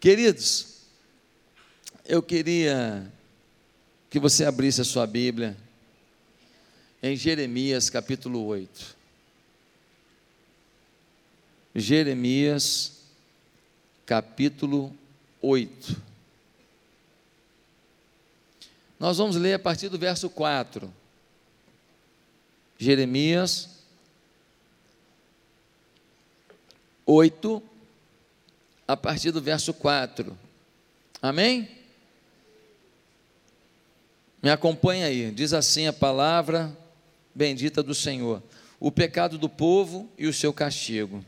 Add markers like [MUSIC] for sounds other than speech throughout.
Queridos, eu queria que você abrisse a sua Bíblia em Jeremias capítulo 8. Jeremias capítulo 8. Nós vamos ler a partir do verso 4. Jeremias 8, a partir do verso 4. Amém? Me acompanha aí, diz assim a palavra bendita do Senhor: o pecado do povo e o seu castigo.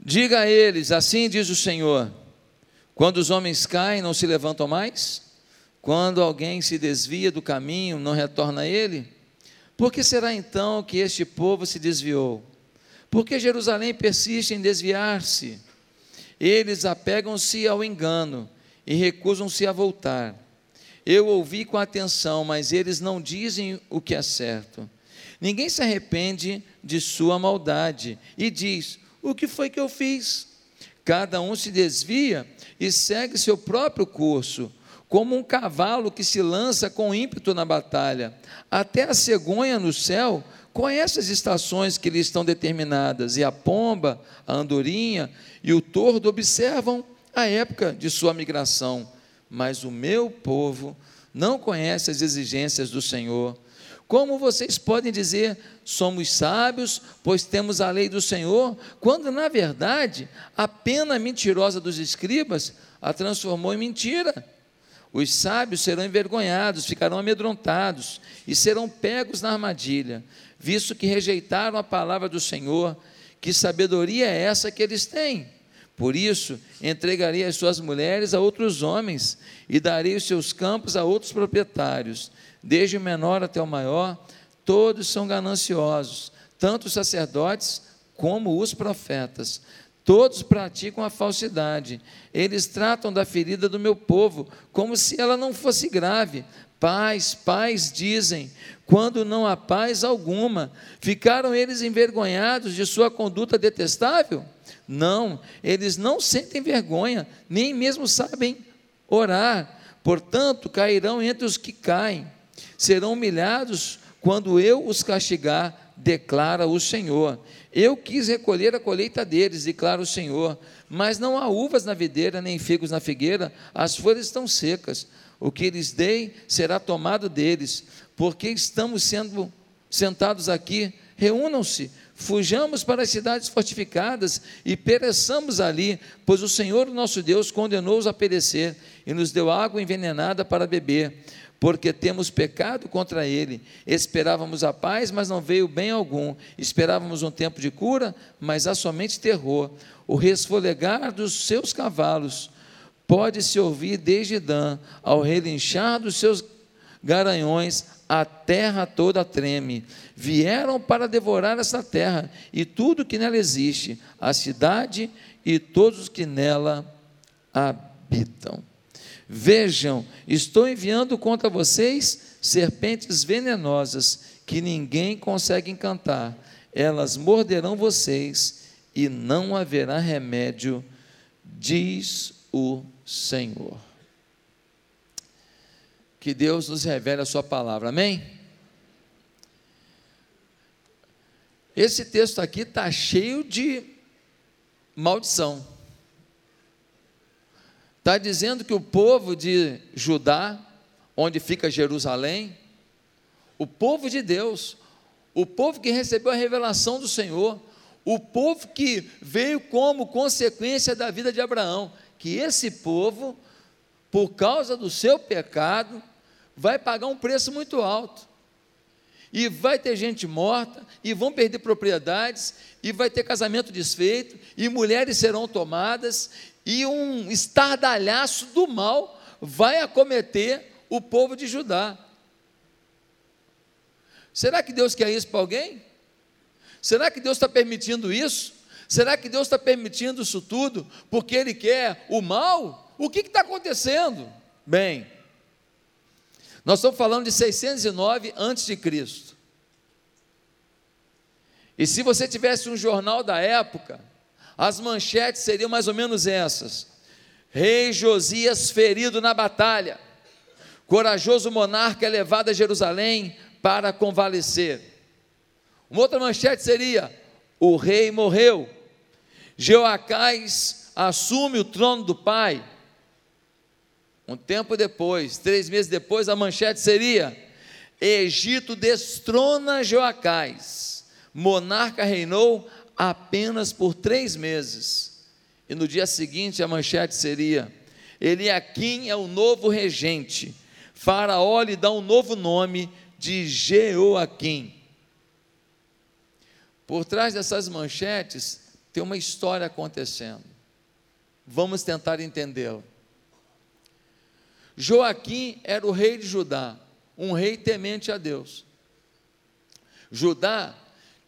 Diga a eles: assim diz o Senhor: quando os homens caem, não se levantam mais? Quando alguém se desvia do caminho, não retorna a ele? Por que será então que este povo se desviou? Por que Jerusalém persiste em desviar-se? Eles apegam-se ao engano e recusam-se a voltar. Eu ouvi com atenção, mas eles não dizem o que é certo. Ninguém se arrepende de sua maldade e diz: O que foi que eu fiz? Cada um se desvia e segue seu próprio curso, como um cavalo que se lança com ímpeto na batalha. Até a cegonha no céu conhece as estações que lhe estão determinadas, e a pomba, a andorinha e o tordo observam a época de sua migração. Mas o meu povo não conhece as exigências do Senhor. Como vocês podem dizer, somos sábios, pois temos a lei do Senhor, quando na verdade a pena mentirosa dos escribas a transformou em mentira? Os sábios serão envergonhados, ficarão amedrontados e serão pegos na armadilha, visto que rejeitaram a palavra do Senhor. Que sabedoria é essa que eles têm? Por isso, entregarei as suas mulheres a outros homens e darei os seus campos a outros proprietários. Desde o menor até o maior, todos são gananciosos, tanto os sacerdotes como os profetas. Todos praticam a falsidade. Eles tratam da ferida do meu povo como se ela não fosse grave. Paz, paz, dizem, quando não há paz alguma. Ficaram eles envergonhados de sua conduta detestável? Não, eles não sentem vergonha, nem mesmo sabem orar. Portanto, cairão entre os que caem. Serão humilhados quando eu os castigar, declara o Senhor. Eu quis recolher a colheita deles, declara o Senhor, mas não há uvas na videira, nem figos na figueira, as folhas estão secas. O que lhes dei será tomado deles, porque estamos sendo sentados aqui. Reúnam-se, fujamos para as cidades fortificadas e pereçamos ali, pois o Senhor, nosso Deus, condenou-os a perecer e nos deu água envenenada para beber porque temos pecado contra ele. Esperávamos a paz, mas não veio bem algum. Esperávamos um tempo de cura, mas há somente terror. O resfolegar dos seus cavalos pode-se ouvir desde Dan, ao relinchar dos seus garanhões, a terra toda treme. Vieram para devorar essa terra e tudo que nela existe, a cidade e todos os que nela habitam. Vejam, estou enviando contra vocês serpentes venenosas que ninguém consegue encantar. Elas morderão vocês e não haverá remédio, diz o Senhor. Que Deus nos revele a Sua palavra, amém? Esse texto aqui está cheio de maldição. Está dizendo que o povo de Judá, onde fica Jerusalém, o povo de Deus, o povo que recebeu a revelação do Senhor, o povo que veio como consequência da vida de Abraão, que esse povo, por causa do seu pecado, vai pagar um preço muito alto. E vai ter gente morta, e vão perder propriedades, e vai ter casamento desfeito, e mulheres serão tomadas, e um estardalhaço do mal vai acometer o povo de Judá. Será que Deus quer isso para alguém? Será que Deus está permitindo isso? Será que Deus está permitindo isso tudo porque Ele quer o mal? O que está acontecendo? Bem, nós estamos falando de 609 antes de Cristo. E se você tivesse um jornal da época, As manchetes seriam mais ou menos essas: Rei Josias ferido na batalha, corajoso monarca é levado a Jerusalém para convalescer. Uma outra manchete seria: o rei morreu. Jeoacás assume o trono do pai. Um tempo depois, três meses depois, a manchete seria: Egito destrona Joacás. Monarca reinou apenas por três meses. E no dia seguinte a manchete seria: Eliaquim é o novo regente. Faraó lhe dá um novo nome de Jeoaquim. Por trás dessas manchetes tem uma história acontecendo. Vamos tentar entendê-la. Joaquim era o rei de Judá, um rei temente a Deus. Judá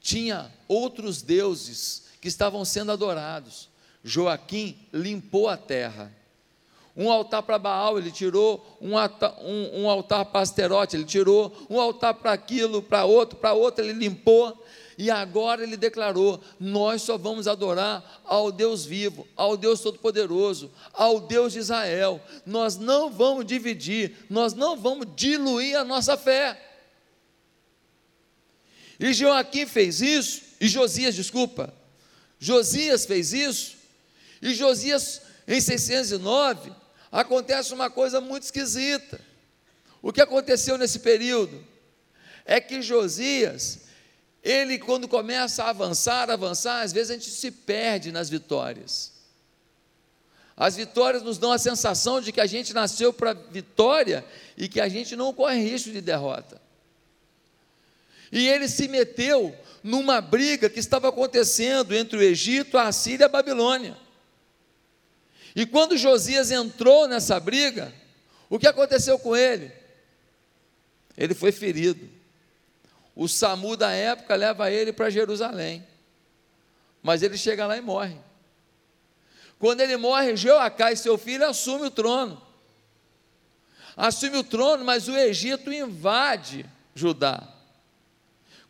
tinha outros deuses que estavam sendo adorados. Joaquim limpou a terra. Um altar para Baal, ele tirou, um um, um altar para Asterote, ele tirou, um altar para aquilo, para outro, para outro, ele limpou. E agora ele declarou: Nós só vamos adorar ao Deus vivo, ao Deus Todo-Poderoso, ao Deus de Israel. Nós não vamos dividir, nós não vamos diluir a nossa fé. E Joaquim fez isso, e Josias, desculpa, Josias fez isso, e Josias, em 609, acontece uma coisa muito esquisita. O que aconteceu nesse período? É que Josias, ele quando começa a avançar, avançar, às vezes a gente se perde nas vitórias. As vitórias nos dão a sensação de que a gente nasceu para vitória e que a gente não corre risco de derrota. E ele se meteu numa briga que estava acontecendo entre o Egito, a Síria e a Babilônia. E quando Josias entrou nessa briga, o que aconteceu com ele? Ele foi ferido. O SAMU da época leva ele para Jerusalém. Mas ele chega lá e morre. Quando ele morre, Jeoacás, seu filho, assume o trono. Assume o trono, mas o Egito invade Judá.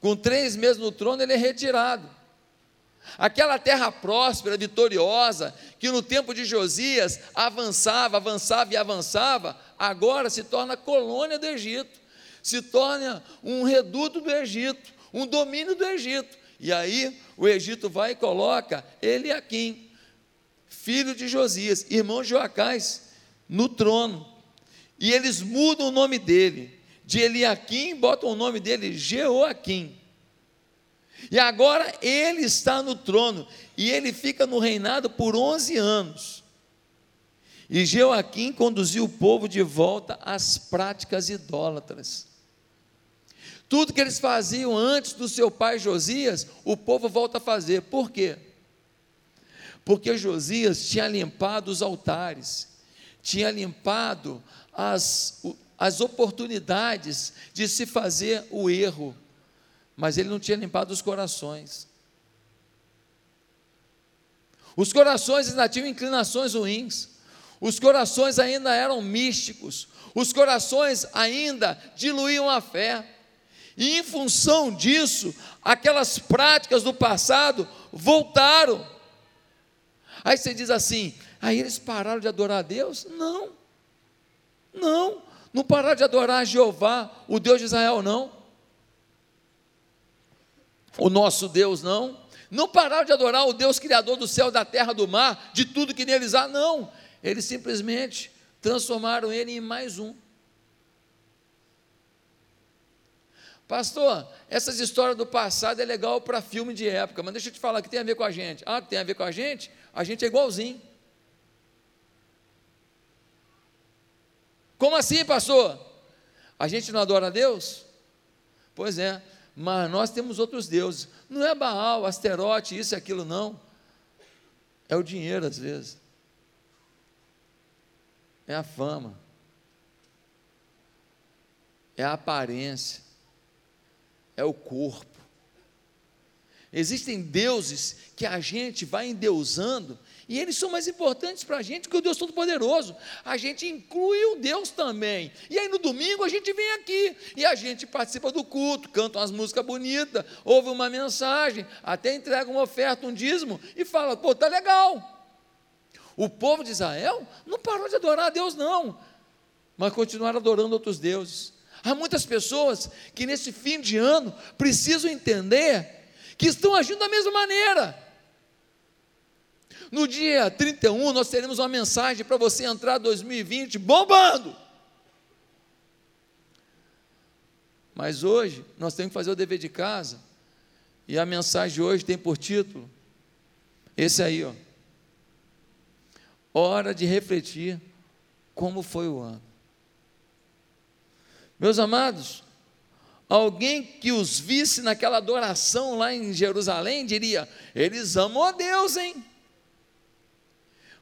Com três meses no trono, ele é retirado. Aquela terra próspera, vitoriosa, que no tempo de Josias avançava, avançava e avançava, agora se torna colônia do Egito, se torna um reduto do Egito, um domínio do Egito. E aí o Egito vai e coloca Eliaquim, filho de Josias, irmão de Joacás, no trono. E eles mudam o nome dele de Eliaquim, botam o nome dele Jeoaquim. E agora ele está no trono, e ele fica no reinado por 11 anos. E Jeoaquim conduziu o povo de volta às práticas idólatras. Tudo que eles faziam antes do seu pai Josias, o povo volta a fazer. Por quê? Porque Josias tinha limpado os altares, tinha limpado as, as oportunidades de se fazer o erro, mas ele não tinha limpado os corações. Os corações ainda tinham inclinações ruins, os corações ainda eram místicos, os corações ainda diluíam a fé, e em função disso, aquelas práticas do passado voltaram. Aí você diz assim: aí eles pararam de adorar a Deus? Não, não, não parar de adorar Jeová, o Deus de Israel, não. O nosso Deus, não. Não parar de adorar o Deus Criador do céu, da terra, do mar, de tudo que neles há, não. Eles simplesmente transformaram ele em mais um. Pastor, essas histórias do passado é legal para filme de época, mas deixa eu te falar que tem a ver com a gente. Ah, tem a ver com a gente? A gente é igualzinho. Como assim, pastor? A gente não adora a Deus? Pois é, mas nós temos outros deuses. Não é Baal, Asterote, isso e aquilo, não. É o dinheiro, às vezes. É a fama. É a aparência. É o corpo. Existem deuses que a gente vai endeusando e eles são mais importantes para a gente que o Deus Todo-Poderoso. A gente inclui o Deus também. E aí no domingo a gente vem aqui e a gente participa do culto, canta umas músicas bonitas, ouve uma mensagem, até entrega uma oferta, um dízimo e fala: pô, tá legal. O povo de Israel não parou de adorar a Deus, não, mas continuaram adorando outros deuses. Há muitas pessoas que nesse fim de ano precisam entender que estão agindo da mesma maneira. No dia 31, nós teremos uma mensagem para você entrar 2020 bombando. Mas hoje, nós temos que fazer o dever de casa. E a mensagem de hoje tem por título: esse aí, ó. Hora de refletir como foi o ano. Meus amados, alguém que os visse naquela adoração lá em Jerusalém diria: eles amam a Deus, hein?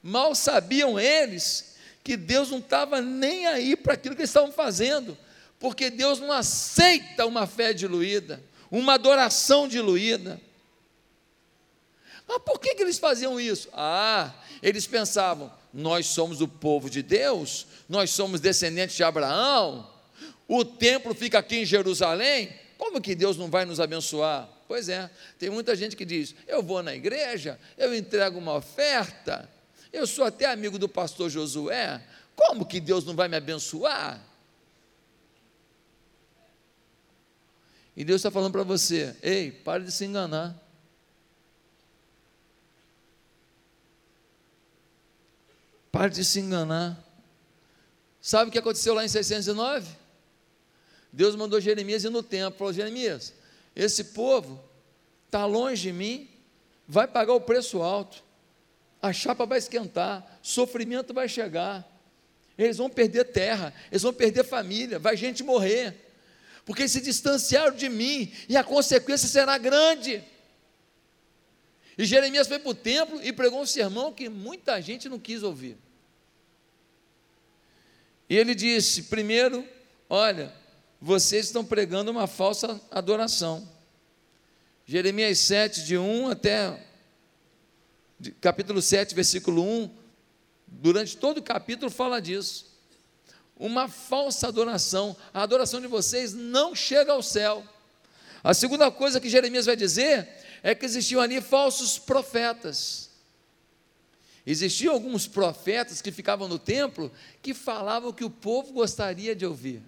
Mal sabiam eles que Deus não estava nem aí para aquilo que eles estavam fazendo, porque Deus não aceita uma fé diluída, uma adoração diluída. Mas por que, que eles faziam isso? Ah, eles pensavam: nós somos o povo de Deus, nós somos descendentes de Abraão, o templo fica aqui em Jerusalém, como que Deus não vai nos abençoar? Pois é, tem muita gente que diz: eu vou na igreja, eu entrego uma oferta, eu sou até amigo do pastor Josué, como que Deus não vai me abençoar? E Deus está falando para você: ei, pare de se enganar. Pare de se enganar. Sabe o que aconteceu lá em 609? Deus mandou Jeremias ir no templo, falou: Jeremias, esse povo está longe de mim, vai pagar o preço alto, a chapa vai esquentar, sofrimento vai chegar, eles vão perder terra, eles vão perder família, vai gente morrer, porque se distanciaram de mim e a consequência será grande. E Jeremias foi para o templo e pregou um sermão que muita gente não quis ouvir. E ele disse: primeiro, olha, vocês estão pregando uma falsa adoração. Jeremias 7, de 1 até capítulo 7, versículo 1, durante todo o capítulo fala disso. Uma falsa adoração. A adoração de vocês não chega ao céu. A segunda coisa que Jeremias vai dizer é que existiam ali falsos profetas. Existiam alguns profetas que ficavam no templo que falavam o que o povo gostaria de ouvir.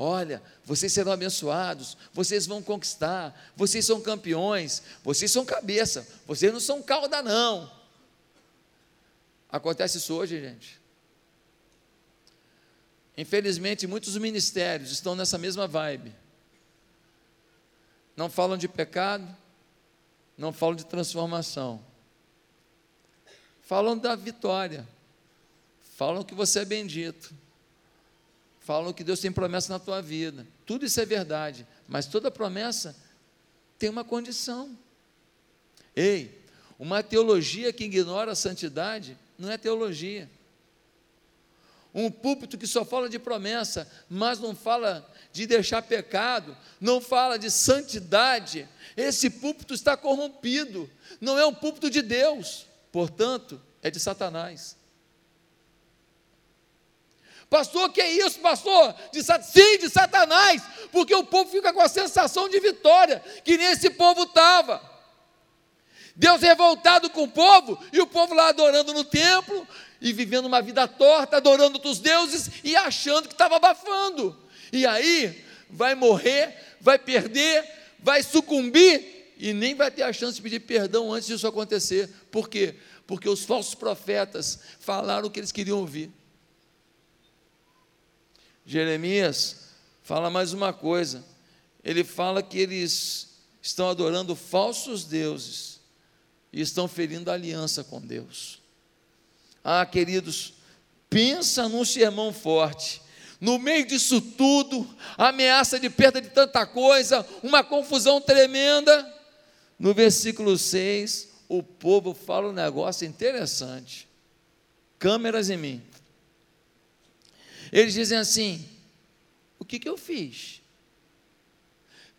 Olha, vocês serão abençoados, vocês vão conquistar, vocês são campeões, vocês são cabeça, vocês não são cauda, não. Acontece isso hoje, gente. Infelizmente, muitos ministérios estão nessa mesma vibe. Não falam de pecado, não falam de transformação. Falam da vitória. Falam que você é bendito falam que Deus tem promessa na tua vida. Tudo isso é verdade, mas toda promessa tem uma condição. Ei, uma teologia que ignora a santidade não é teologia. Um púlpito que só fala de promessa, mas não fala de deixar pecado, não fala de santidade, esse púlpito está corrompido, não é um púlpito de Deus, portanto, é de Satanás. Pastor, que é isso, pastor? De, sim, de Satanás, porque o povo fica com a sensação de vitória, que nem esse povo estava. Deus revoltado com o povo, e o povo lá adorando no templo, e vivendo uma vida torta, adorando outros deuses, e achando que estava abafando. E aí, vai morrer, vai perder, vai sucumbir, e nem vai ter a chance de pedir perdão antes disso acontecer. Por quê? Porque os falsos profetas falaram o que eles queriam ouvir. Jeremias fala mais uma coisa. Ele fala que eles estão adorando falsos deuses e estão ferindo a aliança com Deus. Ah, queridos, pensa num sermão forte. No meio disso tudo, ameaça de perda de tanta coisa, uma confusão tremenda. No versículo 6, o povo fala um negócio interessante. Câmeras em mim. Eles dizem assim: o que, que eu fiz?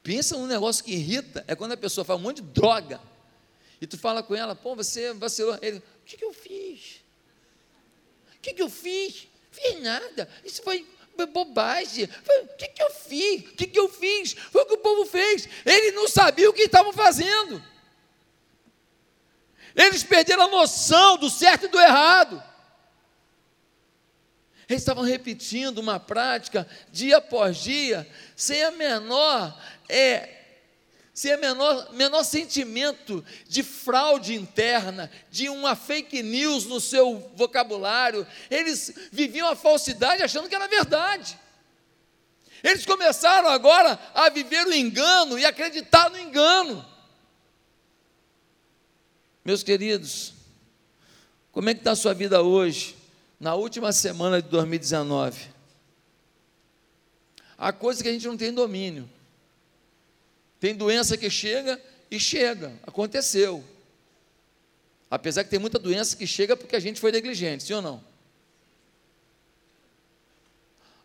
Pensa num negócio que irrita, é quando a pessoa faz um monte de droga, e tu fala com ela, pô, você vacilou. Ele, o que, que eu fiz? O que, que eu fiz? Fiz nada. Isso foi bobagem. O que, que eu fiz? O que, que eu fiz? Foi o que o povo fez. Ele não sabia o que estavam fazendo. Eles perderam a noção do certo e do errado. Eles estavam repetindo uma prática dia após dia, sem a menor, é, sem a menor, menor sentimento de fraude interna, de uma fake news no seu vocabulário. Eles viviam a falsidade achando que era verdade. Eles começaram agora a viver o engano e acreditar no engano. Meus queridos, como é que está a sua vida hoje? Na última semana de 2019. Há coisas que a gente não tem domínio. Tem doença que chega e chega, aconteceu. Apesar que tem muita doença que chega porque a gente foi negligente, sim ou não?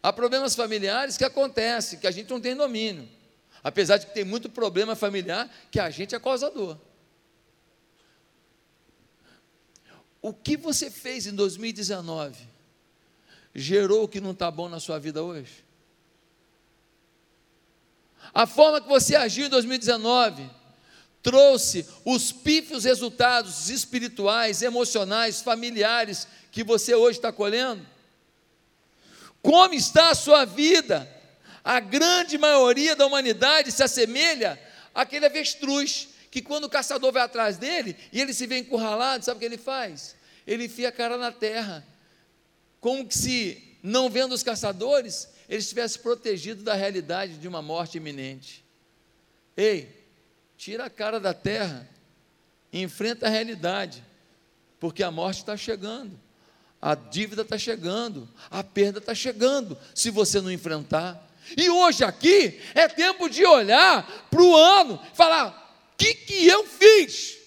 Há problemas familiares que acontecem, que a gente não tem domínio. Apesar de que tem muito problema familiar que a gente é causador. O que você fez em 2019 gerou o que não está bom na sua vida hoje? A forma que você agiu em 2019 trouxe os pífios resultados espirituais, emocionais, familiares que você hoje está colhendo? Como está a sua vida? A grande maioria da humanidade se assemelha àquele avestruz que quando o caçador vai atrás dele e ele se vê encurralado, sabe o que ele faz? Ele enfia a cara na terra, como se, não vendo os caçadores, ele estivesse protegido da realidade de uma morte iminente. Ei, tira a cara da terra, enfrenta a realidade, porque a morte está chegando, a dívida está chegando, a perda está chegando, se você não enfrentar. E hoje aqui é tempo de olhar para o ano, falar: que, que eu fiz?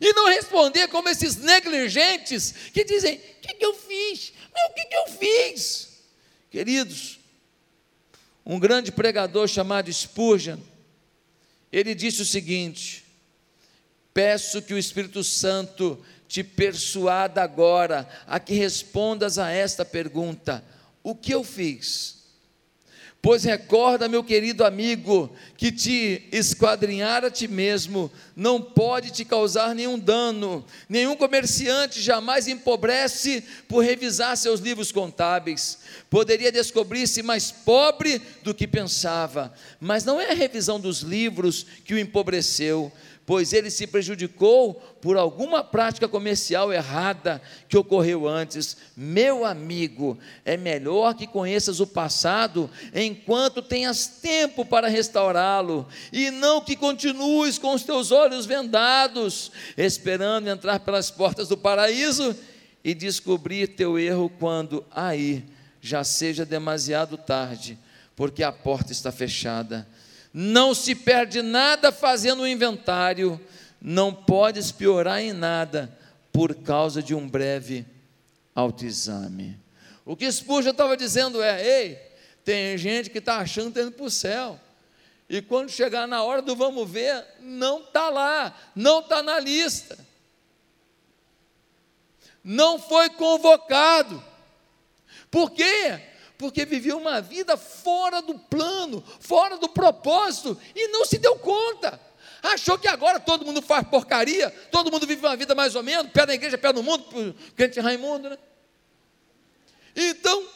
E não responder como esses negligentes que dizem: O que, que eu fiz? Mas o que, que eu fiz? Queridos, um grande pregador chamado Spurgeon, ele disse o seguinte: Peço que o Espírito Santo te persuada agora a que respondas a esta pergunta: O que eu fiz? Pois recorda, meu querido amigo, que te esquadrinhar a ti mesmo não pode te causar nenhum dano. Nenhum comerciante jamais empobrece por revisar seus livros contábeis. Poderia descobrir-se mais pobre do que pensava, mas não é a revisão dos livros que o empobreceu pois ele se prejudicou por alguma prática comercial errada que ocorreu antes. Meu amigo, é melhor que conheças o passado enquanto tenhas tempo para restaurá-lo, e não que continues com os teus olhos vendados, esperando entrar pelas portas do paraíso e descobrir teu erro quando aí já seja demasiado tarde, porque a porta está fechada não se perde nada fazendo o inventário, não podes piorar em nada por causa de um breve autoexame. O que Spurgeon estava dizendo é: ei, tem gente que está achando que está indo para o céu, e quando chegar na hora do vamos ver, não está lá, não está na lista, não foi convocado. Por quê? Porque viveu uma vida fora do plano, fora do propósito e não se deu conta. Achou que agora todo mundo faz porcaria, todo mundo vive uma vida mais ou menos, pé na igreja, pé no mundo, crente Raimundo, né? Então,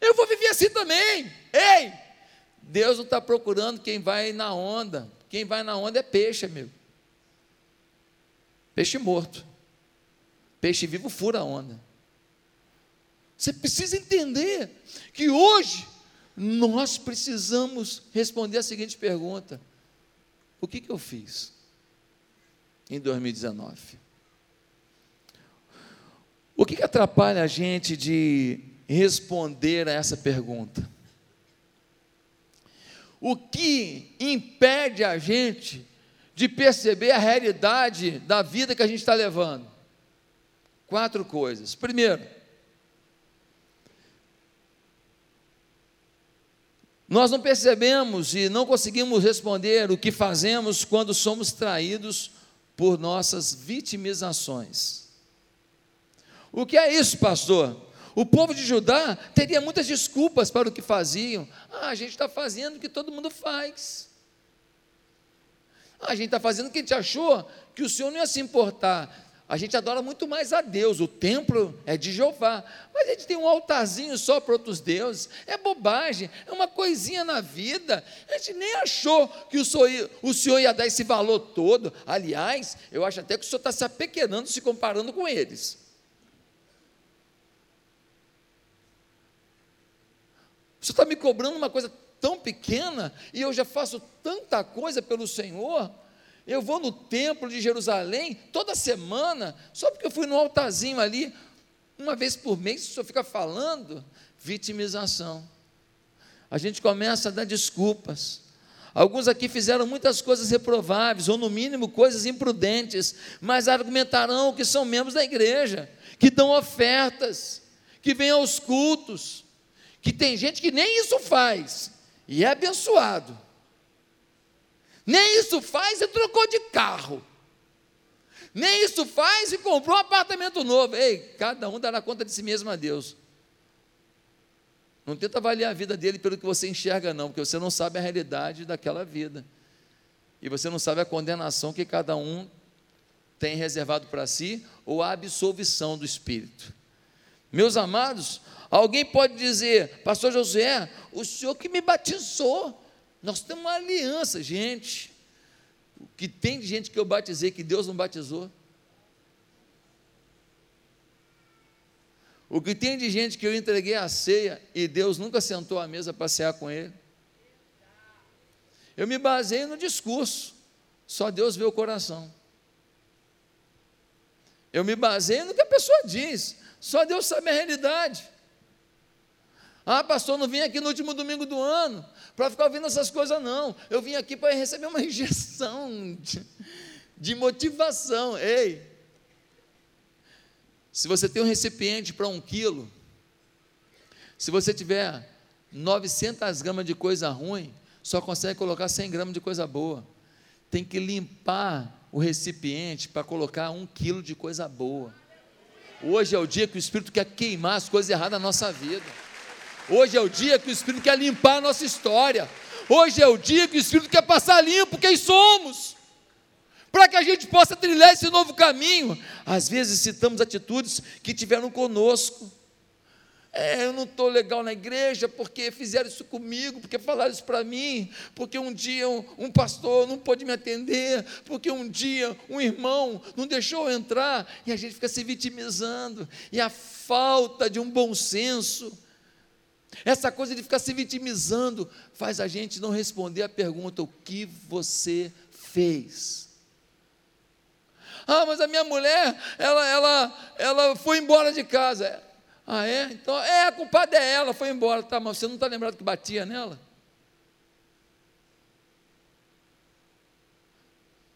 eu vou viver assim também. Ei, Deus não está procurando quem vai na onda. Quem vai na onda é peixe, amigo. Peixe morto. Peixe vivo fura a onda. Você precisa entender que hoje nós precisamos responder a seguinte pergunta: O que, que eu fiz em 2019? O que, que atrapalha a gente de responder a essa pergunta? O que impede a gente de perceber a realidade da vida que a gente está levando? Quatro coisas. Primeiro, Nós não percebemos e não conseguimos responder o que fazemos quando somos traídos por nossas vitimizações. O que é isso, pastor? O povo de Judá teria muitas desculpas para o que faziam. Ah, a gente está fazendo o que todo mundo faz. Ah, a gente está fazendo o que a gente achou que o Senhor não ia se importar. A gente adora muito mais a Deus, o templo é de Jeová, mas a gente tem um altarzinho só para outros deuses, é bobagem, é uma coisinha na vida, a gente nem achou que o Senhor, o senhor ia dar esse valor todo, aliás, eu acho até que o Senhor está se apequenando, se comparando com eles. O Senhor está me cobrando uma coisa tão pequena, e eu já faço tanta coisa pelo Senhor, eu vou no templo de Jerusalém toda semana, só porque eu fui no altarzinho ali, uma vez por mês, o senhor fica falando, vitimização. A gente começa a dar desculpas. Alguns aqui fizeram muitas coisas reprováveis, ou no mínimo coisas imprudentes, mas argumentarão que são membros da igreja, que dão ofertas, que vêm aos cultos, que tem gente que nem isso faz, e é abençoado. Nem isso faz e trocou de carro. Nem isso faz e comprou um apartamento novo. Ei, cada um dará conta de si mesmo a Deus. Não tenta avaliar a vida dele pelo que você enxerga, não, porque você não sabe a realidade daquela vida. E você não sabe a condenação que cada um tem reservado para si ou a absolvição do Espírito. Meus amados, alguém pode dizer, Pastor José, o senhor que me batizou, nós temos uma aliança, gente. O que tem de gente que eu batizei que Deus não batizou? O que tem de gente que eu entreguei a ceia e Deus nunca sentou à mesa para cear com ele? Eu me baseei no discurso, só Deus vê o coração. Eu me baseei no que a pessoa diz, só Deus sabe a realidade. Ah, pastor, não vim aqui no último domingo do ano para ficar ouvindo essas coisas, não. Eu vim aqui para receber uma [LAUGHS] injeção de, de motivação. Ei, se você tem um recipiente para um quilo, se você tiver 900 gramas de coisa ruim, só consegue colocar 100 gramas de coisa boa. Tem que limpar o recipiente para colocar um quilo de coisa boa. Hoje é o dia que o Espírito quer queimar as coisas erradas da nossa vida. Hoje é o dia que o Espírito quer limpar a nossa história. Hoje é o dia que o Espírito quer passar limpo quem somos. Para que a gente possa trilhar esse novo caminho. Às vezes citamos atitudes que tiveram conosco. É, eu não estou legal na igreja porque fizeram isso comigo, porque falaram isso para mim, porque um dia um, um, pastor não pôde me atender, porque um dia um irmão não deixou eu entrar, e a gente fica se vitimizando, e a falta de um bom senso essa coisa de ficar se vitimizando faz a gente não responder a pergunta: o que você fez? Ah, mas a minha mulher, ela, ela, ela foi embora de casa. Ah, é? Então, é, a culpada é ela, foi embora. Tá, mas você não está lembrado que batia nela?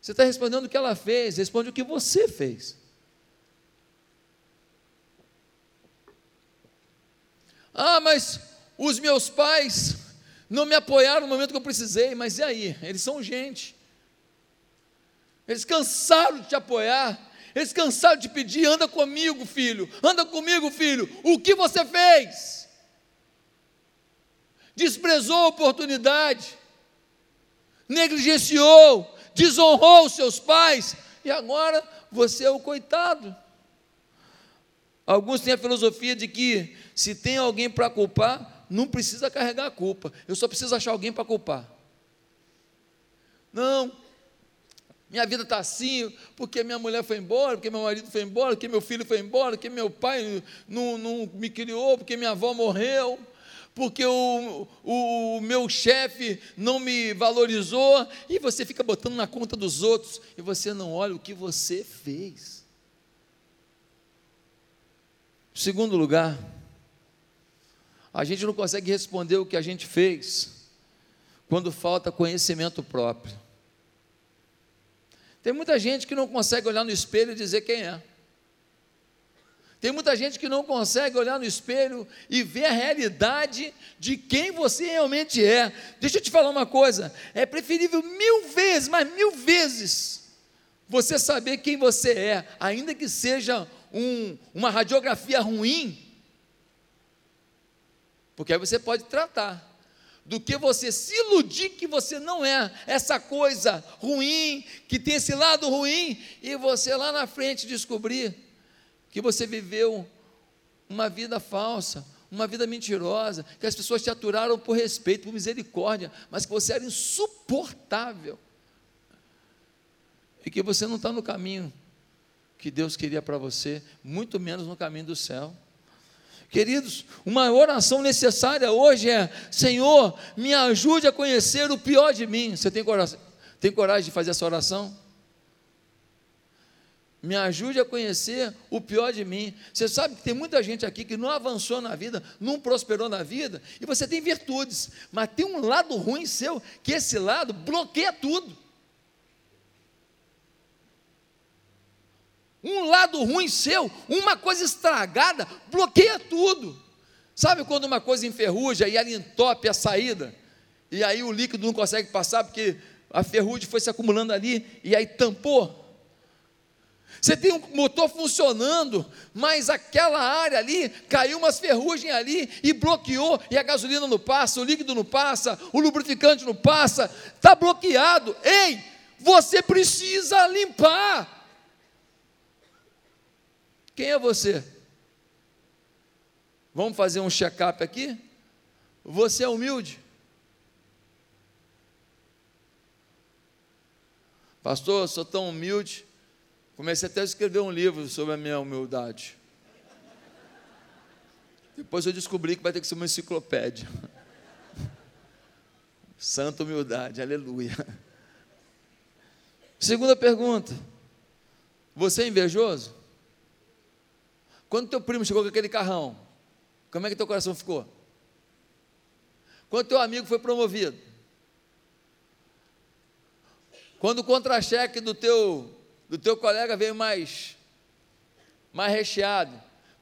Você está respondendo o que ela fez, responde o que você fez. Ah, mas os meus pais não me apoiaram no momento que eu precisei, mas e aí? Eles são gente. Eles cansaram de te apoiar. Eles cansaram de pedir: anda comigo, filho, anda comigo, filho. O que você fez? Desprezou a oportunidade, negligenciou, desonrou os seus pais, e agora você é o coitado. Alguns têm a filosofia de que se tem alguém para culpar, não precisa carregar a culpa. Eu só preciso achar alguém para culpar. Não, minha vida está assim, porque minha mulher foi embora, porque meu marido foi embora, porque meu filho foi embora, porque meu pai não, não me criou, porque minha avó morreu, porque o, o, o meu chefe não me valorizou, e você fica botando na conta dos outros, e você não olha o que você fez. Segundo lugar, a gente não consegue responder o que a gente fez quando falta conhecimento próprio. Tem muita gente que não consegue olhar no espelho e dizer quem é. Tem muita gente que não consegue olhar no espelho e ver a realidade de quem você realmente é. Deixa eu te falar uma coisa: é preferível mil vezes, mas mil vezes, você saber quem você é, ainda que seja um, uma radiografia ruim, porque aí você pode tratar do que você se iludir que você não é essa coisa ruim, que tem esse lado ruim, e você lá na frente descobrir que você viveu uma vida falsa, uma vida mentirosa, que as pessoas te aturaram por respeito, por misericórdia, mas que você era insuportável. E que você não está no caminho que Deus queria para você, muito menos no caminho do céu. Queridos, uma oração necessária hoje é: Senhor, me ajude a conhecer o pior de mim. Você tem coragem, tem coragem de fazer essa oração? me ajude a conhecer o pior de mim. Você sabe que tem muita gente aqui que não avançou na vida, não prosperou na vida, e você tem virtudes, mas tem um lado ruim seu, que esse lado bloqueia tudo. Um lado ruim seu, uma coisa estragada, bloqueia tudo. Sabe quando uma coisa enferruja e ela entope a saída? E aí o líquido não consegue passar porque a ferrugem foi se acumulando ali e aí tampou? Você tem um motor funcionando, mas aquela área ali caiu umas ferrugem ali e bloqueou, e a gasolina não passa, o líquido não passa, o lubrificante não passa, está bloqueado. Ei, você precisa limpar. Quem é você? Vamos fazer um check-up aqui? Você é humilde? Pastor, eu sou tão humilde Comecei até a escrever um livro sobre a minha humildade. Depois eu descobri que vai ter que ser uma enciclopédia. [LAUGHS] Santa humildade, aleluia. Segunda pergunta: Você é invejoso? Quando teu primo chegou com aquele carrão, como é que teu coração ficou? Quando teu amigo foi promovido? Quando o contra-cheque do teu do teu colega veio mais, mais recheado.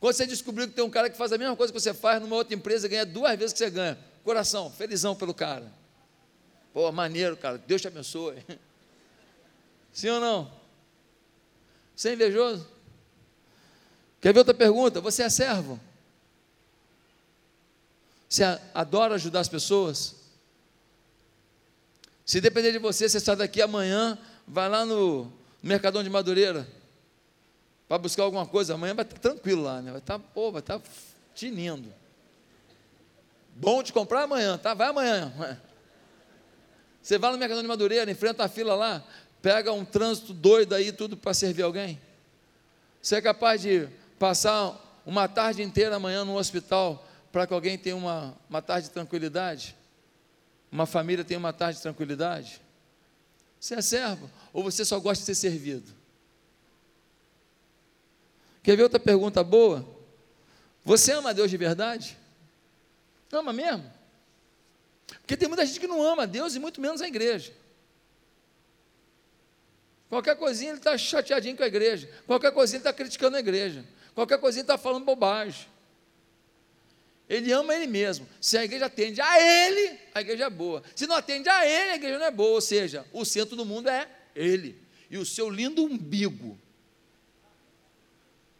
Quando você descobriu que tem um cara que faz a mesma coisa que você faz numa outra empresa, ganha duas vezes que você ganha. Coração, felizão pelo cara. Pô, maneiro, cara. Deus te abençoe. [LAUGHS] Sim ou não? Você é invejoso? Quer ver outra pergunta? Você é servo? Você adora ajudar as pessoas? Se depender de você, você sai daqui amanhã, vai lá no Mercadão de Madureira, para buscar alguma coisa, amanhã vai estar tranquilo lá, né? vai estar, pô, vai estar tinindo. Bom de comprar amanhã, tá? Vai amanhã. [LAUGHS] Você vai no Mercadão de Madureira, enfrenta a fila lá, pega um trânsito doido aí, tudo para servir alguém. Você é capaz de passar uma tarde inteira amanhã no hospital para que alguém tenha uma, uma tarde de tranquilidade? Uma família tenha uma tarde de tranquilidade? Você é servo ou você só gosta de ser servido? Quer ver outra pergunta boa? Você ama a Deus de verdade? Ama mesmo? Porque tem muita gente que não ama a Deus e muito menos a igreja. Qualquer coisinha ele está chateadinho com a igreja. Qualquer coisinha ele está criticando a igreja. Qualquer coisinha está falando bobagem. Ele ama ele mesmo. Se a igreja atende a ele, a igreja é boa. Se não atende a ele, a igreja não é boa. Ou seja, o centro do mundo é ele. E o seu lindo umbigo.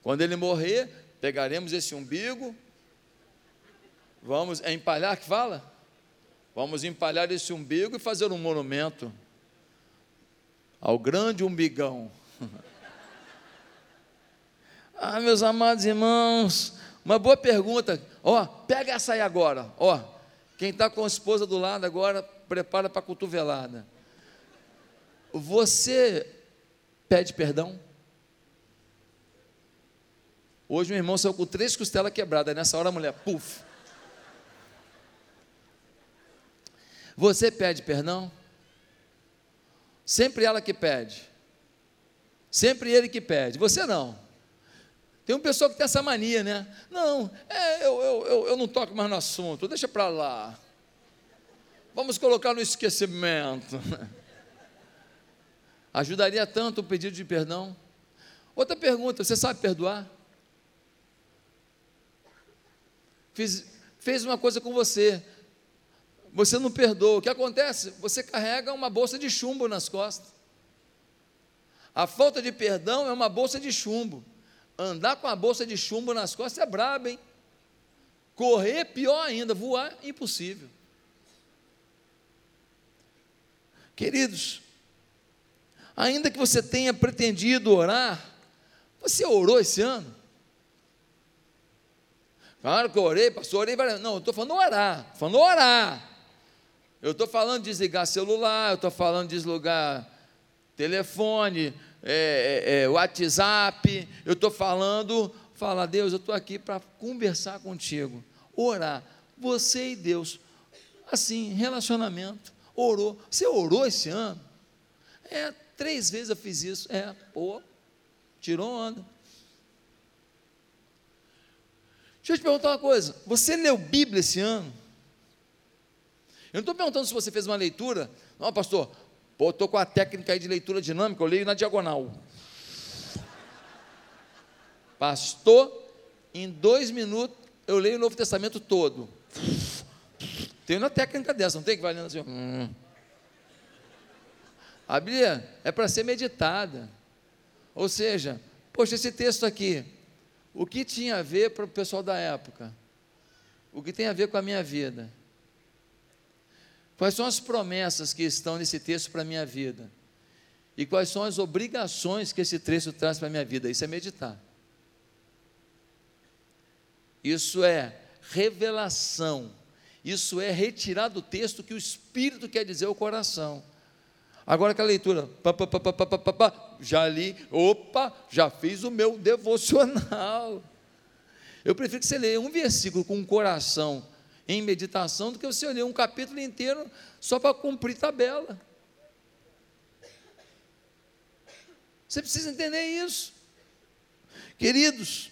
Quando ele morrer, pegaremos esse umbigo. Vamos, é empalhar que fala? Vamos empalhar esse umbigo e fazer um monumento ao grande umbigão. [LAUGHS] ah, meus amados irmãos, uma boa pergunta. Ó, pega essa aí agora. Ó, quem está com a esposa do lado agora, prepara para a cotovelada. Você pede perdão? Hoje meu irmão saiu com três costelas quebradas. Nessa hora a mulher, puf. Você pede perdão? Sempre ela que pede. Sempre ele que pede. Você não. Tem um pessoal que tem essa mania, né? Não, é, eu, eu, eu, eu não toco mais no assunto, deixa para lá. Vamos colocar no esquecimento. [LAUGHS] Ajudaria tanto o pedido de perdão. Outra pergunta: você sabe perdoar? fiz, fez uma coisa com você, você não perdoa. O que acontece? Você carrega uma bolsa de chumbo nas costas. A falta de perdão é uma bolsa de chumbo. Andar com a bolsa de chumbo nas costas é brabo, hein? Correr, pior ainda, voar, impossível. Queridos, ainda que você tenha pretendido orar, você orou esse ano? Claro que eu orei, pastor, orei várias Não, eu estou falando orar, falando orar. Eu estou falando de desligar celular, eu estou falando de desligar telefone, é, é, é, WhatsApp, eu estou falando, fala, Deus, eu estou aqui para conversar contigo, orar, você e Deus, assim, relacionamento, orou, você orou esse ano? É, três vezes eu fiz isso, é, pô, tirou onda. Deixa eu te perguntar uma coisa, você leu Bíblia esse ano? Eu não estou perguntando se você fez uma leitura. Não, pastor, pô, estou com a técnica aí de leitura dinâmica, eu leio na diagonal. Pastor, em dois minutos eu leio o Novo Testamento todo. Tem uma técnica dessa, não tem que vai lendo assim. Hum. A Bíblia é para ser meditada. Ou seja, poxa, esse texto aqui, o que tinha a ver para o pessoal da época? O que tem a ver com a minha vida? Quais são as promessas que estão nesse texto para a minha vida? E quais são as obrigações que esse texto traz para a minha vida? Isso é meditar. Isso é revelação. Isso é retirar do texto que o Espírito quer dizer ao coração. Agora que a leitura, pá, pá, pá, já li, opa, já fiz o meu devocional. Eu prefiro que você leia um versículo com o coração em meditação do que você ler um capítulo inteiro só para cumprir tabela. Você precisa entender isso. Queridos,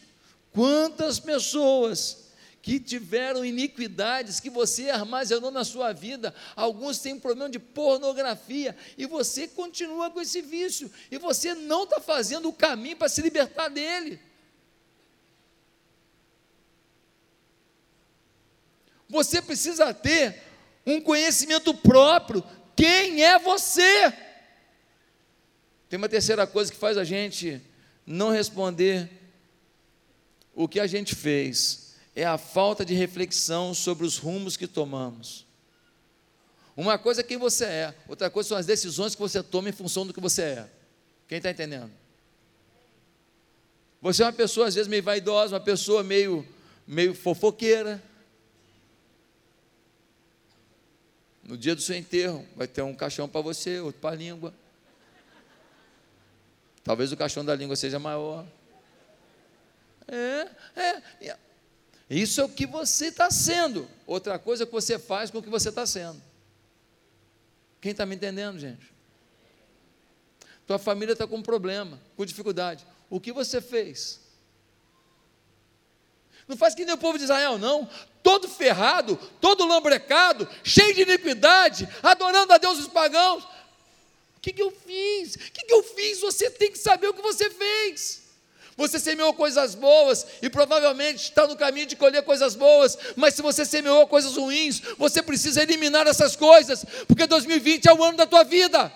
quantas pessoas que tiveram iniquidades que você armazenou na sua vida, alguns têm problema de pornografia, e você continua com esse vício, e você não está fazendo o caminho para se libertar dele. Você precisa ter um conhecimento próprio. Quem é você? Tem uma terceira coisa que faz a gente não responder o que a gente fez. É a falta de reflexão sobre os rumos que tomamos. Uma coisa é quem você é, outra coisa são as decisões que você toma em função do que você é. Quem está entendendo? Você é uma pessoa, às vezes, meio vaidosa, uma pessoa meio, meio fofoqueira, No dia do seu enterro, vai ter um caixão para você, outro para a língua. Talvez o caixão da língua seja maior. É, é. Isso é o que você está sendo. Outra coisa é que você faz com o que você está sendo. Quem está me entendendo, gente? Tua família está com um problema, com dificuldade. O que você fez? Não faz que nem o povo de Israel, não. Todo ferrado, todo lambrecado, cheio de iniquidade, adorando a Deus os pagãos. O que, que eu fiz? O que, que eu fiz? Você tem que saber o que você fez. Você semeou coisas boas e provavelmente está no caminho de colher coisas boas, mas se você semeou coisas ruins, você precisa eliminar essas coisas, porque 2020 é o ano da tua vida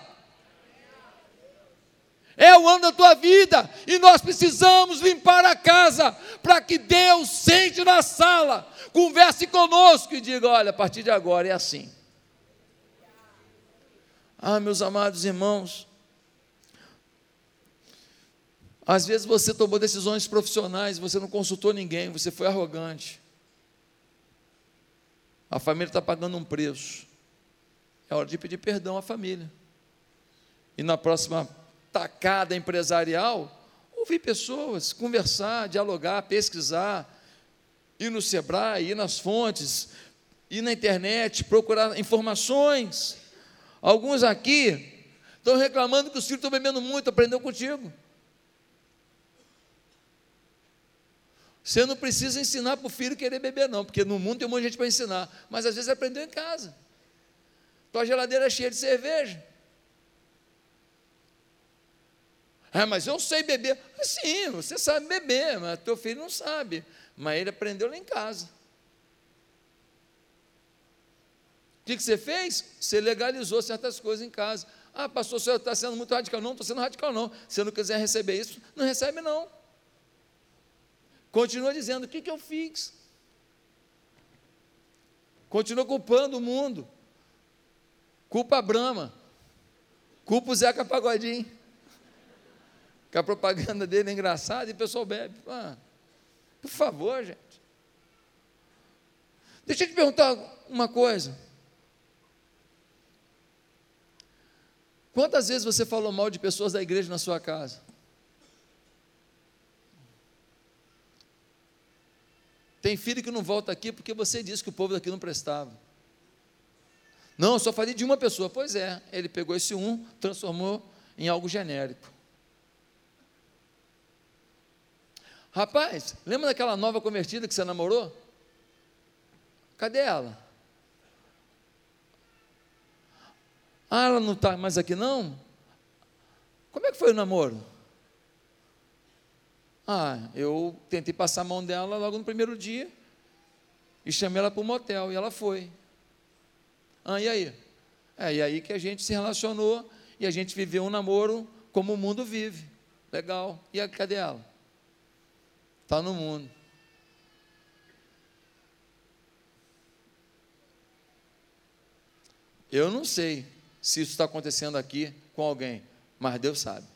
é o ano da tua vida, e nós precisamos limpar a casa, para que Deus sente na sala, converse conosco e diga: olha, a partir de agora é assim. Ah, meus amados irmãos, às vezes você tomou decisões profissionais, você não consultou ninguém, você foi arrogante. A família está pagando um preço. É hora de pedir perdão à família. E na próxima tacada empresarial, ouvir pessoas, conversar, dialogar, pesquisar, ir no Sebrae, ir nas fontes, ir na internet, procurar informações. Alguns aqui estão reclamando que os filhos estão bebendo muito, aprendeu contigo. Você não precisa ensinar para o filho querer beber, não, porque no mundo tem um monte de gente para ensinar, mas às vezes aprendeu em casa. Tua geladeira é cheia de cerveja. Ah, mas eu sei beber. Sim, você sabe beber, mas teu filho não sabe. Mas ele aprendeu lá em casa. que, que você fez? Você legalizou certas coisas em casa. Ah, pastor, o senhor está sendo muito radical. Não, estou sendo radical, não. Se eu não quiser receber isso, não recebe, não. Continua dizendo: o que, que eu fiz? Continua culpando o mundo. Culpa a Brahma. Culpa o Zeca Pagodinho. Que a propaganda dele é engraçada e o pessoal bebe. Ah, por favor, gente. Deixa eu te perguntar uma coisa. Quantas vezes você falou mal de pessoas da igreja na sua casa? Tem filho que não volta aqui porque você disse que o povo daqui não prestava. Não, eu só falei de uma pessoa. Pois é, ele pegou esse um, transformou em algo genérico. Rapaz, lembra daquela nova convertida que você namorou? Cadê ela? Ah, ela não está mais aqui não? Como é que foi o namoro? Ah, eu tentei passar a mão dela logo no primeiro dia e chamei ela para o motel e ela foi. Ah, e aí? É, e aí que a gente se relacionou e a gente viveu um namoro como o mundo vive. Legal. E a, cadê ela? Está no mundo. Eu não sei se isso está acontecendo aqui com alguém, mas Deus sabe.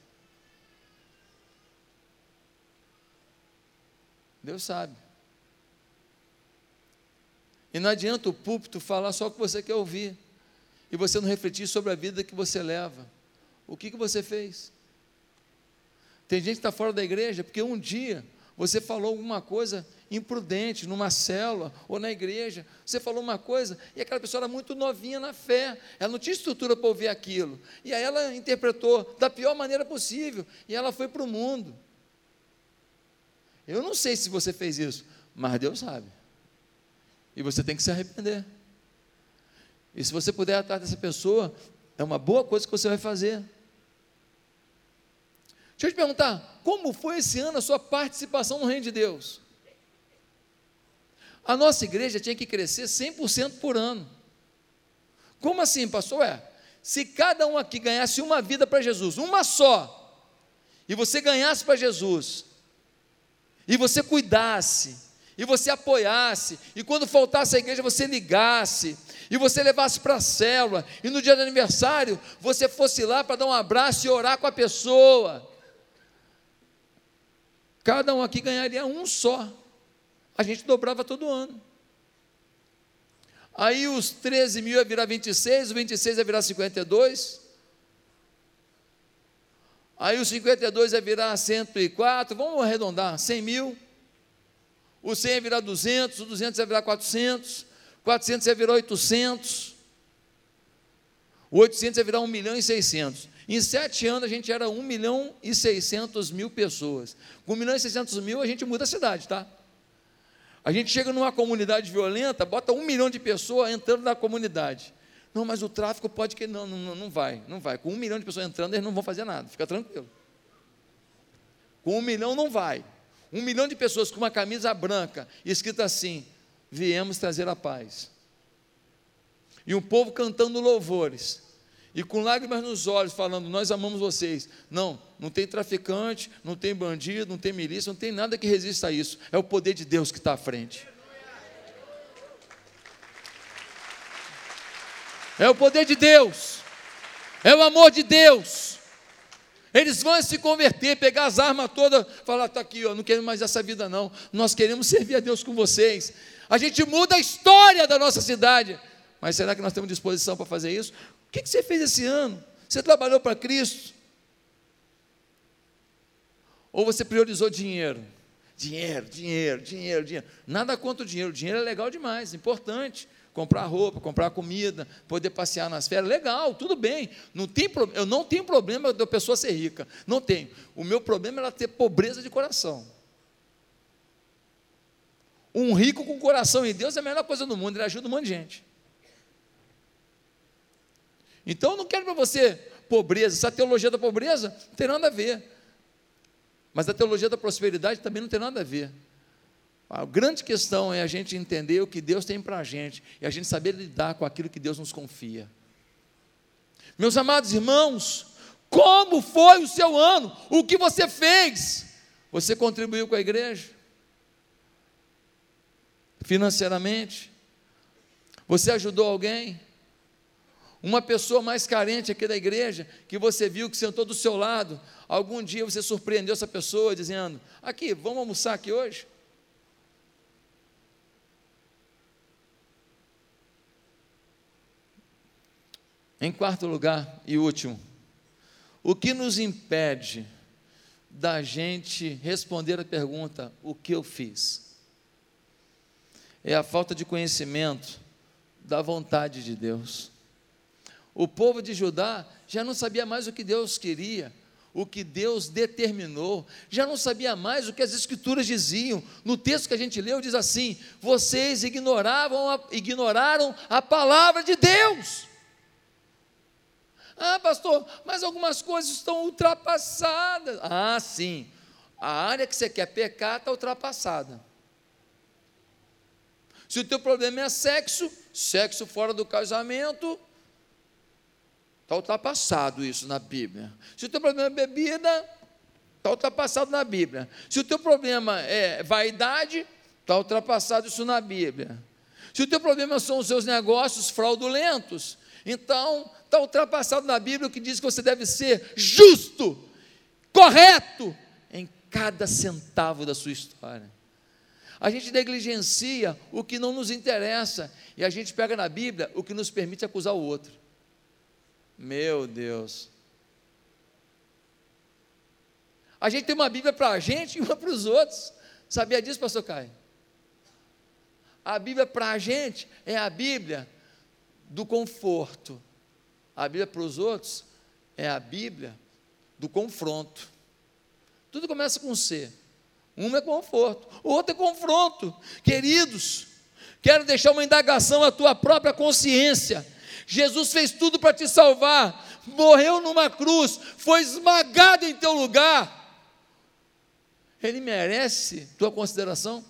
Deus sabe. E não adianta o púlpito falar só o que você quer ouvir, e você não refletir sobre a vida que você leva. O que, que você fez? Tem gente que está fora da igreja porque um dia você falou alguma coisa imprudente numa célula ou na igreja, você falou uma coisa e aquela pessoa era muito novinha na fé, ela não tinha estrutura para ouvir aquilo, e aí ela interpretou da pior maneira possível e ela foi para o mundo. Eu não sei se você fez isso, mas Deus sabe, e você tem que se arrepender. E se você puder atrás dessa pessoa, é uma boa coisa que você vai fazer. Deixa eu te perguntar, como foi esse ano a sua participação no reino de Deus? A nossa igreja tinha que crescer 100% por ano. Como assim, pastor? É, se cada um aqui ganhasse uma vida para Jesus, uma só, e você ganhasse para Jesus, e você cuidasse, e você apoiasse, e quando faltasse a igreja você ligasse, e você levasse para a célula, e no dia do aniversário você fosse lá para dar um abraço e orar com a pessoa, Cada um aqui ganharia um só. A gente dobrava todo ano. Aí os 13 mil ia virar 26, o 26 ia virar 52. Aí os 52 ia virar 104, vamos arredondar, 100 mil. O 100 ia virar 200, o 200 ia virar 400, 400 ia virar 800, o 800 ia virar 1 milhão e 600. Em sete anos a gente era 1 milhão e 600 mil pessoas. Com 1 milhão e 600 mil a gente muda a cidade, tá? A gente chega numa comunidade violenta, bota um milhão de pessoas entrando na comunidade. Não, mas o tráfico pode que. Não, não, não vai, não vai. Com um milhão de pessoas entrando, eles não vão fazer nada, fica tranquilo. Com um milhão não vai. Um milhão de pessoas com uma camisa branca, escrita assim: viemos trazer a paz. E um povo cantando louvores e com lágrimas nos olhos, falando: Nós amamos vocês. Não, não tem traficante, não tem bandido, não tem milícia, não tem nada que resista a isso. É o poder de Deus que está à frente. É o poder de Deus, é o amor de Deus. Eles vão se converter, pegar as armas todas, falar: está aqui, ó, não queremos mais essa vida, não. Nós queremos servir a Deus com vocês. A gente muda a história da nossa cidade. Mas será que nós temos disposição para fazer isso? O que você fez esse ano? Você trabalhou para Cristo? Ou você priorizou dinheiro? Dinheiro, dinheiro, dinheiro, dinheiro. Nada contra o dinheiro. O dinheiro é legal demais, importante. Comprar roupa, comprar comida, poder passear nas férias, legal, tudo bem. Não tem, eu não tenho problema da pessoa ser rica. Não tenho. O meu problema é ela ter pobreza de coração. Um rico com coração em Deus é a melhor coisa do mundo, ele ajuda um monte de gente. Então eu não quero para você pobreza, essa teologia da pobreza não tem nada a ver. Mas a teologia da prosperidade também não tem nada a ver. A grande questão é a gente entender o que Deus tem para a gente e a gente saber lidar com aquilo que Deus nos confia. Meus amados irmãos, como foi o seu ano? O que você fez? Você contribuiu com a igreja? Financeiramente? Você ajudou alguém? Uma pessoa mais carente aqui da igreja, que você viu que sentou do seu lado, algum dia você surpreendeu essa pessoa dizendo: Aqui, vamos almoçar aqui hoje? Em quarto lugar e último, o que nos impede da gente responder a pergunta: o que eu fiz? É a falta de conhecimento da vontade de Deus. O povo de Judá já não sabia mais o que Deus queria, o que Deus determinou, já não sabia mais o que as Escrituras diziam. No texto que a gente leu, diz assim: vocês ignoravam a, ignoraram a palavra de Deus. Ah, pastor, mas algumas coisas estão ultrapassadas. Ah, sim. A área que você quer pecar está ultrapassada. Se o teu problema é sexo, sexo fora do casamento, está ultrapassado isso na Bíblia. Se o teu problema é bebida, está ultrapassado na Bíblia. Se o teu problema é vaidade, está ultrapassado isso na Bíblia. Se o teu problema são os seus negócios fraudulentos, então está ultrapassado na Bíblia o que diz que você deve ser justo, correto em cada centavo da sua história. A gente negligencia o que não nos interessa e a gente pega na Bíblia o que nos permite acusar o outro. Meu Deus. A gente tem uma Bíblia para a gente e uma para os outros. Sabia disso, pastor Caio? A Bíblia para a gente é a Bíblia do conforto. A Bíblia para os outros é a Bíblia do confronto. Tudo começa com C. Um é conforto, o outro é confronto. Queridos, quero deixar uma indagação à tua própria consciência. Jesus fez tudo para te salvar, morreu numa cruz, foi esmagado em teu lugar. Ele merece tua consideração?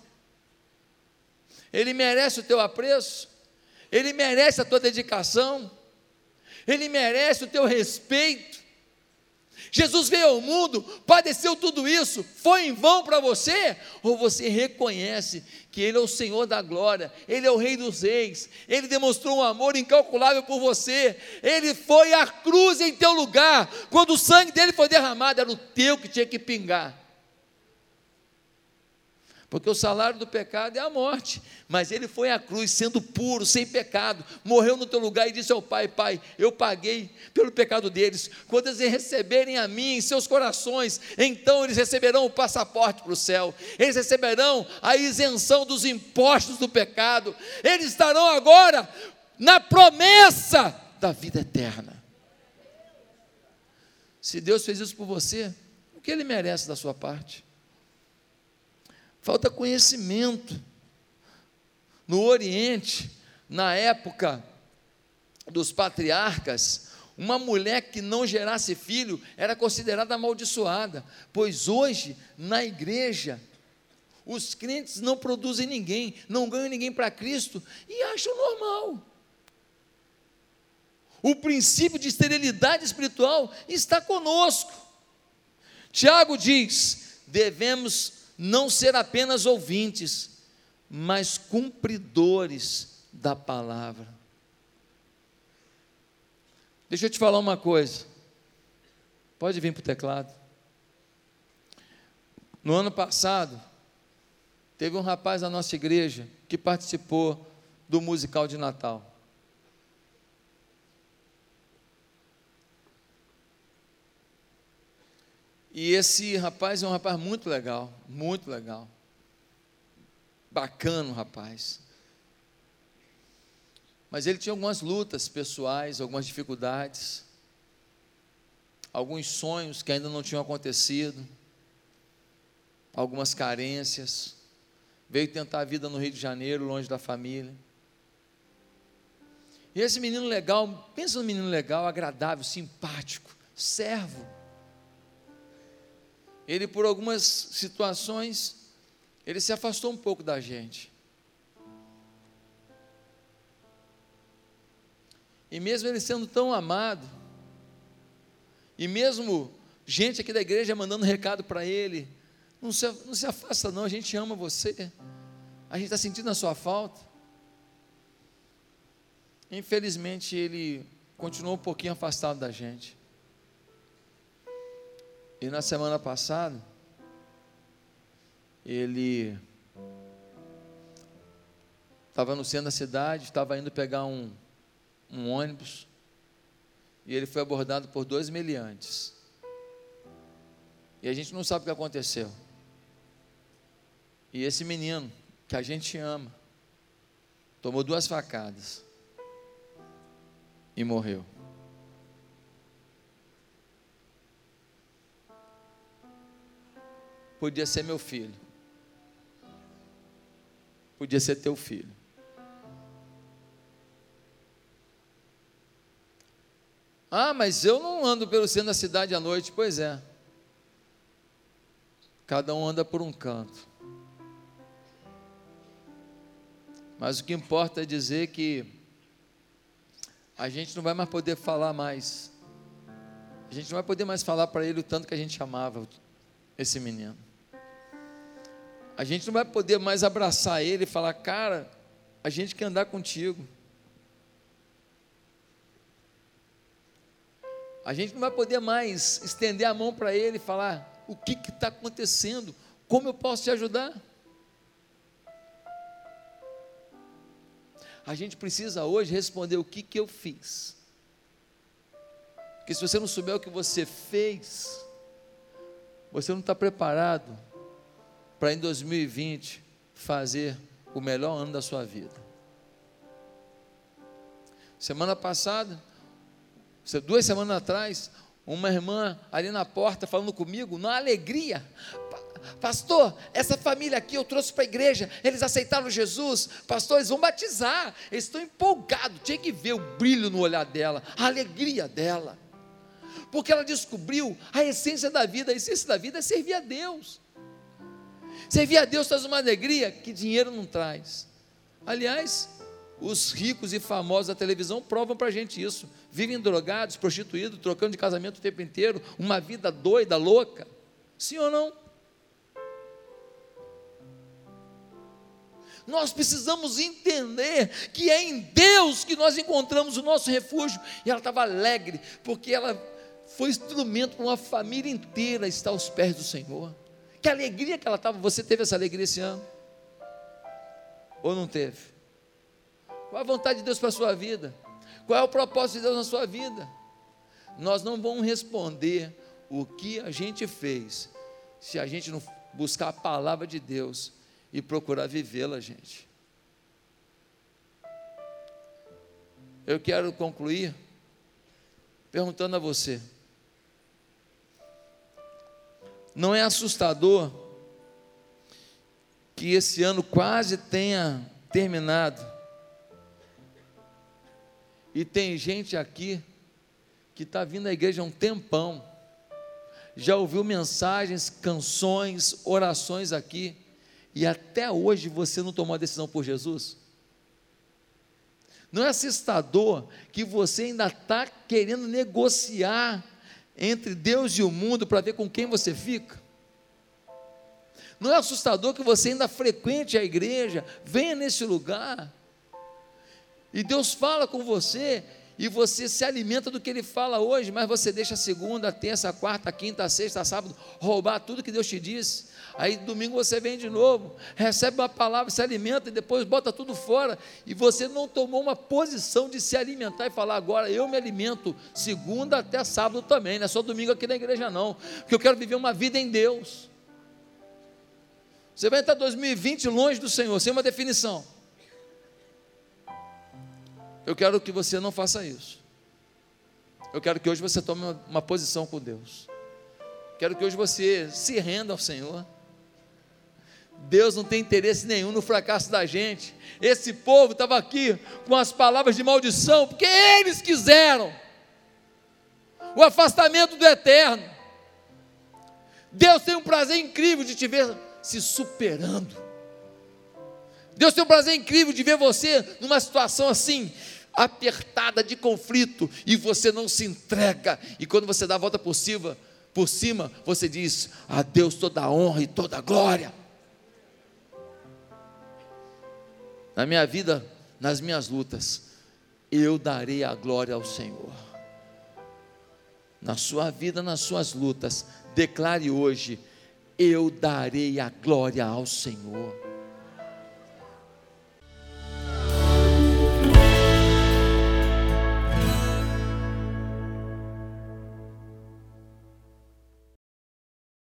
Ele merece o teu apreço? Ele merece a tua dedicação? ele merece o teu respeito. Jesus veio ao mundo, padeceu tudo isso, foi em vão para você? Ou você reconhece que Ele é o Senhor da glória, Ele é o Rei dos Reis, Ele demonstrou um amor incalculável por você, Ele foi à cruz em teu lugar, quando o sangue dele foi derramado, era o teu que tinha que pingar. Porque o salário do pecado é a morte, mas ele foi à cruz sendo puro, sem pecado, morreu no teu lugar e disse ao Pai: Pai, eu paguei pelo pecado deles. Quando eles receberem a mim em seus corações, então eles receberão o passaporte para o céu, eles receberão a isenção dos impostos do pecado, eles estarão agora na promessa da vida eterna. Se Deus fez isso por você, o que Ele merece da sua parte? Falta conhecimento. No Oriente, na época dos patriarcas, uma mulher que não gerasse filho era considerada amaldiçoada, pois hoje, na igreja, os crentes não produzem ninguém, não ganham ninguém para Cristo e acham normal. O princípio de esterilidade espiritual está conosco. Tiago diz: devemos não ser apenas ouvintes, mas cumpridores da palavra. Deixa eu te falar uma coisa. Pode vir para o teclado. No ano passado, teve um rapaz da nossa igreja que participou do musical de Natal. E esse rapaz é um rapaz muito legal, muito legal. Bacana, rapaz. Mas ele tinha algumas lutas pessoais, algumas dificuldades, alguns sonhos que ainda não tinham acontecido, algumas carências. Veio tentar a vida no Rio de Janeiro, longe da família. E esse menino legal, pensa no menino legal, agradável, simpático, servo ele por algumas situações, ele se afastou um pouco da gente. E mesmo ele sendo tão amado, e mesmo gente aqui da igreja mandando recado para ele, não se, não se afasta não, a gente ama você, a gente está sentindo a sua falta. Infelizmente ele continuou um pouquinho afastado da gente. E na semana passada, ele estava no centro da cidade, estava indo pegar um, um ônibus, e ele foi abordado por dois meliantes. E a gente não sabe o que aconteceu. E esse menino, que a gente ama, tomou duas facadas e morreu. Podia ser meu filho. Podia ser teu filho. Ah, mas eu não ando pelo centro da cidade à noite. Pois é. Cada um anda por um canto. Mas o que importa é dizer que a gente não vai mais poder falar mais. A gente não vai poder mais falar para ele o tanto que a gente amava esse menino. A gente não vai poder mais abraçar ele e falar, cara, a gente quer andar contigo. A gente não vai poder mais estender a mão para ele e falar: o que está acontecendo? Como eu posso te ajudar? A gente precisa hoje responder o que, que eu fiz. Porque se você não souber o que você fez, você não está preparado para em 2020 fazer o melhor ano da sua vida. Semana passada, duas semanas atrás, uma irmã ali na porta falando comigo, na alegria. Pastor, essa família aqui eu trouxe para a igreja, eles aceitaram Jesus, pastor, eles vão batizar, eles estão empolgados, tinha que ver o brilho no olhar dela, a alegria dela, porque ela descobriu a essência da vida, a essência da vida é servir a Deus, servir a Deus traz uma alegria que dinheiro não traz, aliás, os ricos e famosos da televisão provam para a gente isso. Vivem drogados, prostituídos, trocando de casamento o tempo inteiro, uma vida doida, louca. Sim ou não? Nós precisamos entender que é em Deus que nós encontramos o nosso refúgio. E ela estava alegre, porque ela foi instrumento para uma família inteira estar aos pés do Senhor. Que alegria que ela estava. Você teve essa alegria esse ano? Ou não teve? Qual a vontade de Deus para a sua vida? Qual é o propósito de Deus na sua vida? Nós não vamos responder o que a gente fez se a gente não buscar a palavra de Deus e procurar vivê-la, gente. Eu quero concluir perguntando a você: não é assustador que esse ano quase tenha terminado e tem gente aqui que está vindo à igreja há um tempão, já ouviu mensagens, canções, orações aqui, e até hoje você não tomou a decisão por Jesus? Não é assustador que você ainda está querendo negociar entre Deus e o mundo para ver com quem você fica? Não é assustador que você ainda frequente a igreja, venha nesse lugar, e Deus fala com você e você se alimenta do que Ele fala hoje, mas você deixa segunda, terça, quarta, quinta, sexta, sábado, roubar tudo que Deus te disse. Aí domingo você vem de novo, recebe uma palavra, se alimenta e depois bota tudo fora. E você não tomou uma posição de se alimentar e falar, agora eu me alimento segunda até sábado também, não é só domingo aqui na igreja não, porque eu quero viver uma vida em Deus. Você vai entrar 2020 longe do Senhor, sem uma definição. Eu quero que você não faça isso. Eu quero que hoje você tome uma, uma posição com Deus. Quero que hoje você se renda ao Senhor. Deus não tem interesse nenhum no fracasso da gente. Esse povo estava aqui com as palavras de maldição, porque eles quiseram o afastamento do eterno. Deus tem um prazer incrível de te ver se superando. Deus tem um prazer incrível de ver você numa situação assim, apertada de conflito, e você não se entrega, e quando você dá a volta por cima, por cima, você diz: A Deus toda a honra e toda a glória. Na minha vida, nas minhas lutas, eu darei a glória ao Senhor. Na sua vida, nas suas lutas, declare hoje: Eu darei a glória ao Senhor.